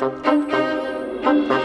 Thank you.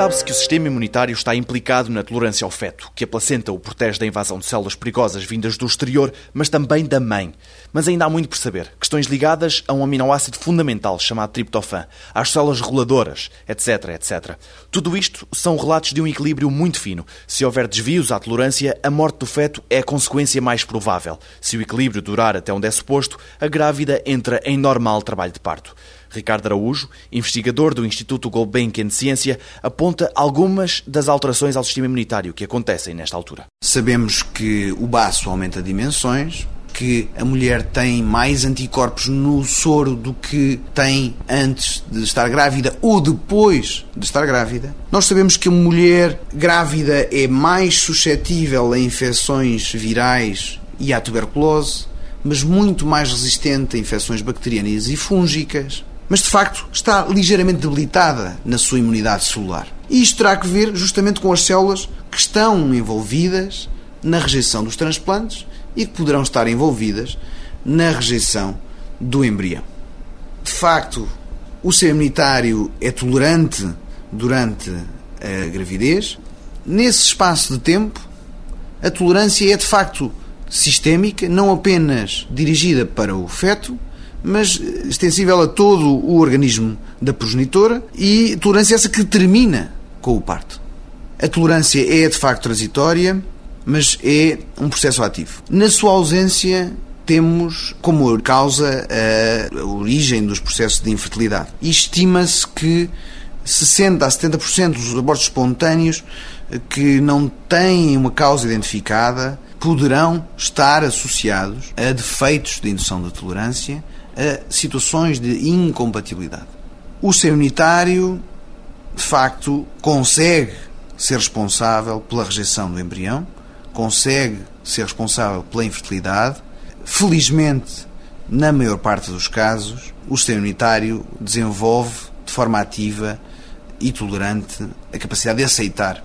Sabe-se que o sistema imunitário está implicado na tolerância ao feto, que a placenta o protege da invasão de células perigosas vindas do exterior, mas também da mãe. Mas ainda há muito por saber. Questões ligadas a um aminoácido fundamental chamado triptofan, às células reguladoras, etc, etc. Tudo isto são relatos de um equilíbrio muito fino. Se houver desvios à tolerância, a morte do feto é a consequência mais provável. Se o equilíbrio durar até onde é suposto, a grávida entra em normal trabalho de parto. Ricardo Araújo, investigador do Instituto Gulbenkian de Ciência, aponta algumas das alterações ao sistema imunitário que acontecem nesta altura. Sabemos que o baço aumenta dimensões, que a mulher tem mais anticorpos no soro do que tem antes de estar grávida ou depois de estar grávida. Nós sabemos que a mulher grávida é mais suscetível a infecções virais e à tuberculose, mas muito mais resistente a infecções bacterianas e fúngicas mas de facto está ligeiramente debilitada na sua imunidade celular. E isto terá que ver justamente com as células que estão envolvidas na rejeição dos transplantes e que poderão estar envolvidas na rejeição do embrião. De facto, o ser imunitário é tolerante durante a gravidez. Nesse espaço de tempo, a tolerância é de facto sistémica, não apenas dirigida para o feto, mas extensível a todo o organismo da progenitora e tolerância essa que termina com o parto. A tolerância é de facto transitória, mas é um processo ativo. Na sua ausência, temos como causa a origem dos processos de infertilidade. Estima-se que 60 a 70% dos abortos espontâneos que não têm uma causa identificada poderão estar associados a defeitos de indução da tolerância a situações de incompatibilidade. O ser unitário, de facto, consegue ser responsável pela rejeição do embrião, consegue ser responsável pela infertilidade. Felizmente, na maior parte dos casos, o sistema unitário desenvolve de forma ativa e tolerante a capacidade de aceitar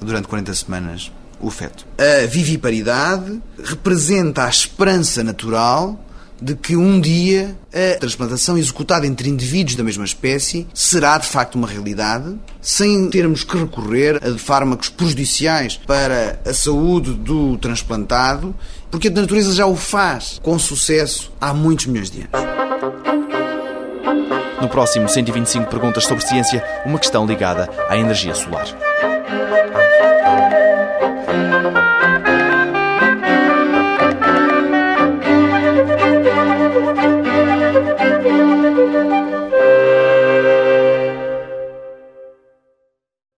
durante 40 semanas o feto. A viviparidade representa a esperança natural de que um dia a transplantação executada entre indivíduos da mesma espécie será de facto uma realidade, sem termos que recorrer a fármacos prejudiciais para a saúde do transplantado, porque a natureza já o faz com sucesso há muitos milhões de anos. No próximo 125 perguntas sobre ciência, uma questão ligada à energia solar. Thank you.